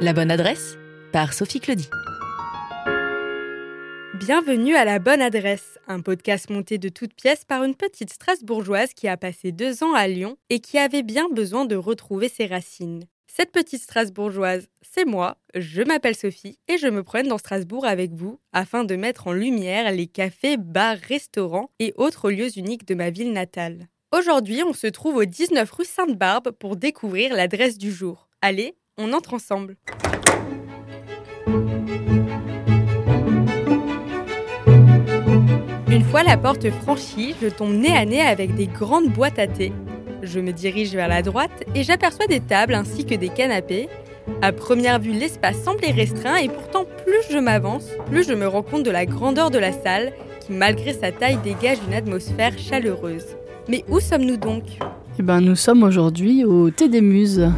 La bonne adresse par Sophie Claudie. Bienvenue à La Bonne Adresse, un podcast monté de toutes pièces par une petite Strasbourgeoise qui a passé deux ans à Lyon et qui avait bien besoin de retrouver ses racines. Cette petite Strasbourgeoise, c'est moi, je m'appelle Sophie et je me promène dans Strasbourg avec vous afin de mettre en lumière les cafés, bars, restaurants et autres lieux uniques de ma ville natale. Aujourd'hui, on se trouve au 19 rue Sainte-Barbe pour découvrir l'adresse du jour. Allez, on entre ensemble. Une fois la porte franchie, je tombe nez à nez avec des grandes boîtes à thé. Je me dirige vers la droite et j'aperçois des tables ainsi que des canapés. À première vue, l'espace semblait restreint et pourtant plus je m'avance, plus je me rends compte de la grandeur de la salle qui, malgré sa taille, dégage une atmosphère chaleureuse. Mais où sommes-nous donc? Eh ben, nous sommes aujourd'hui au Thé des Muses.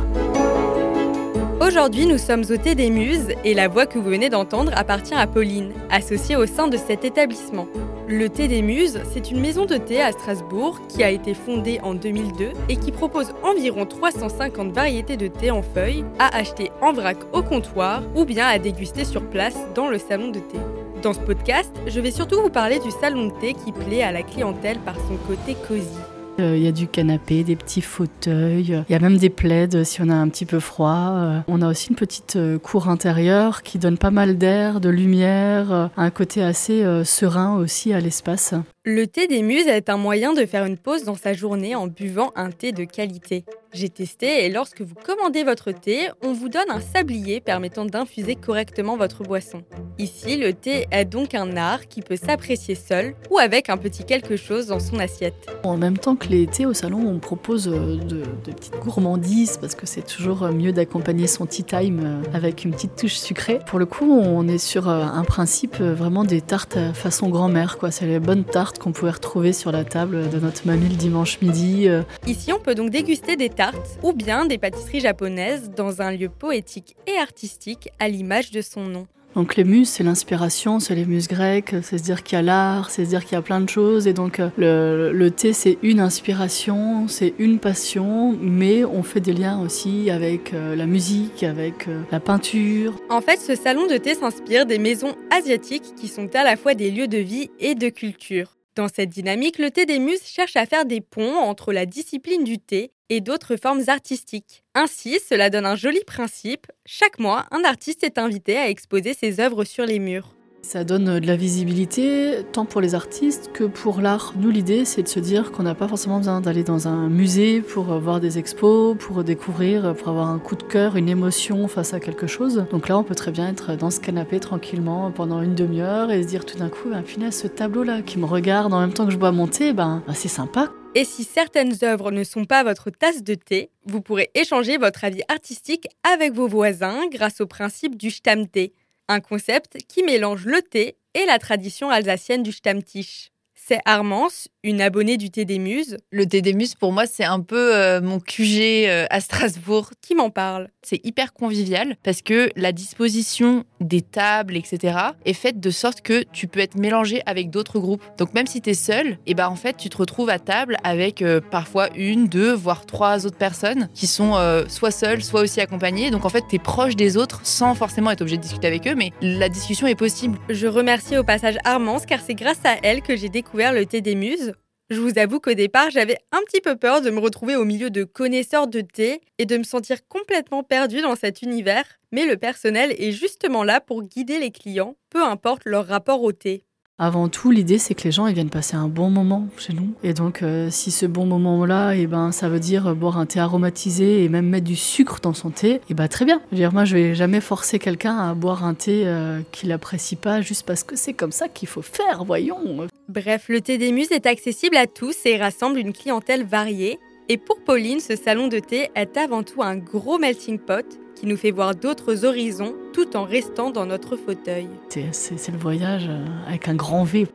Aujourd'hui, nous sommes au Thé des Muses et la voix que vous venez d'entendre appartient à Pauline, associée au sein de cet établissement. Le Thé des Muses, c'est une maison de thé à Strasbourg qui a été fondée en 2002 et qui propose environ 350 variétés de thé en feuilles à acheter en vrac au comptoir ou bien à déguster sur place dans le salon de thé. Dans ce podcast, je vais surtout vous parler du salon de thé qui plaît à la clientèle par son côté cosy. Euh, Il y a du canapé, des petits fauteuils, il y a même des plaids si on a un petit peu froid. Euh, On a aussi une petite euh, cour intérieure qui donne pas mal d'air, de lumière, euh, un côté assez euh, serein aussi à l'espace. Le thé des muses est un moyen de faire une pause dans sa journée en buvant un thé de qualité. J'ai testé et lorsque vous commandez votre thé, on vous donne un sablier permettant d'infuser correctement votre boisson. Ici, le thé est donc un art qui peut s'apprécier seul ou avec un petit quelque chose dans son assiette. En même temps que les thés au salon, on propose euh, de, petites gourmandises parce que c'est toujours euh, mieux d'accompagner son tea time euh, avec une petite touche sucrée. Pour le coup, on est sur un principe vraiment des tartes façon grand-mère. C'est les bonnes tartes qu'on pouvait retrouver sur la table de notre mamie le dimanche midi. euh, Ici, on peut donc déguster des tartes ou bien des pâtisseries japonaises dans un lieu poétique et artistique à l'image de son nom. Donc les muses, c'est l'inspiration, c'est les muses grecques, c'est se dire qu'il y a l'art, c'est se dire qu'il y a plein de choses. Et donc euh, le, le thé, c'est une inspiration, c'est une passion, mais on fait des liens aussi avec euh, la musique, avec la peinture. En fait, ce salon de thé s'inspire des maisons asiatiques qui sont à la fois des lieux de vie et de culture. Dans cette dynamique, le thé des muses cherche à faire des ponts entre la discipline du thé et d'autres formes artistiques. Ainsi, cela donne un joli principe. Chaque mois, un artiste est invité à exposer ses œuvres sur les murs. Ça donne euh, de la visibilité tant pour les artistes que pour l'art. Nous, l'idée, c'est de se dire qu'on n'a pas forcément besoin d'aller dans un musée pour euh, voir des expos, pour découvrir, euh, pour avoir un coup de cœur, une émotion face à quelque chose. Donc là, on peut très bien être dans ce canapé tranquillement pendant une demi-heure et se dire tout d'un coup, ben, punaise, ce tableau-là qui me regarde en même temps que je bois mon thé, ben, ben, c'est sympa. Et si certaines œuvres ne sont pas votre tasse de thé, vous pourrez échanger votre avis artistique avec vos voisins grâce au principe du Stammtee, un concept qui mélange le thé et la tradition alsacienne du Stammtisch. C'est Armance, une abonnée du thé des muses, Le thé des muses, pour moi, c'est un peu euh, mon QG euh, à Strasbourg. qui m'en parle? C'est hyper convivial parce que la disposition des tables, etc., est faite de sorte que tu peux être mélangé avec d'autres groupes. Donc même si tu es seul, et ben en fait, tu te retrouves à table avec euh, parfois une, deux, voire trois autres personnes qui sont euh, soit seules, soit aussi accompagnées. Donc en fait, tu es proche des autres sans forcément être obligé de discuter avec eux, mais la discussion est possible. Je remercie au passage Armance car c'est grâce à elle que j'ai découvert le thé des muses. Je vous avoue qu'au départ, j'avais un petit peu peur de me retrouver au milieu de connaisseurs de thé et de me sentir complètement perdue dans cet univers, mais le personnel est justement là pour guider les clients, peu importe leur rapport au thé. Avant tout, l'idée c'est que les gens viennent passer un bon moment chez nous. Et donc, euh, si ce bon moment-là, et ben, ça veut dire boire un thé aromatisé et même mettre du sucre dans son thé, et ben très bien. Je veux dire, moi, je vais jamais forcer quelqu'un à boire un thé euh, qu'il apprécie pas juste parce que c'est comme ça qu'il faut faire, voyons. Bref, le thé des muses est accessible à tous et rassemble une clientèle variée. Et pour Pauline, ce salon de thé est avant tout un gros melting pot qui nous fait voir d'autres horizons tout en restant dans notre fauteuil. C'est le voyage euh, avec un grand V.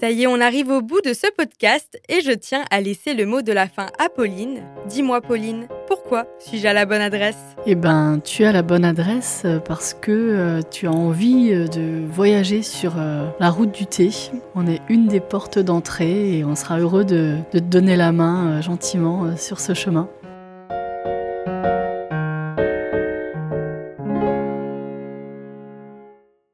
Ça y est, on arrive au bout de ce podcast et je tiens à laisser le mot de la fin à Pauline. Dis-moi Pauline, pourquoi suis-je à la bonne adresse? Eh ben, tu as la bonne adresse euh, parce que euh, tu as envie euh, de voyager sur la route du thé. On est une des portes d'entrée et on sera heureux de, te donner la main gentiment sur ce chemin.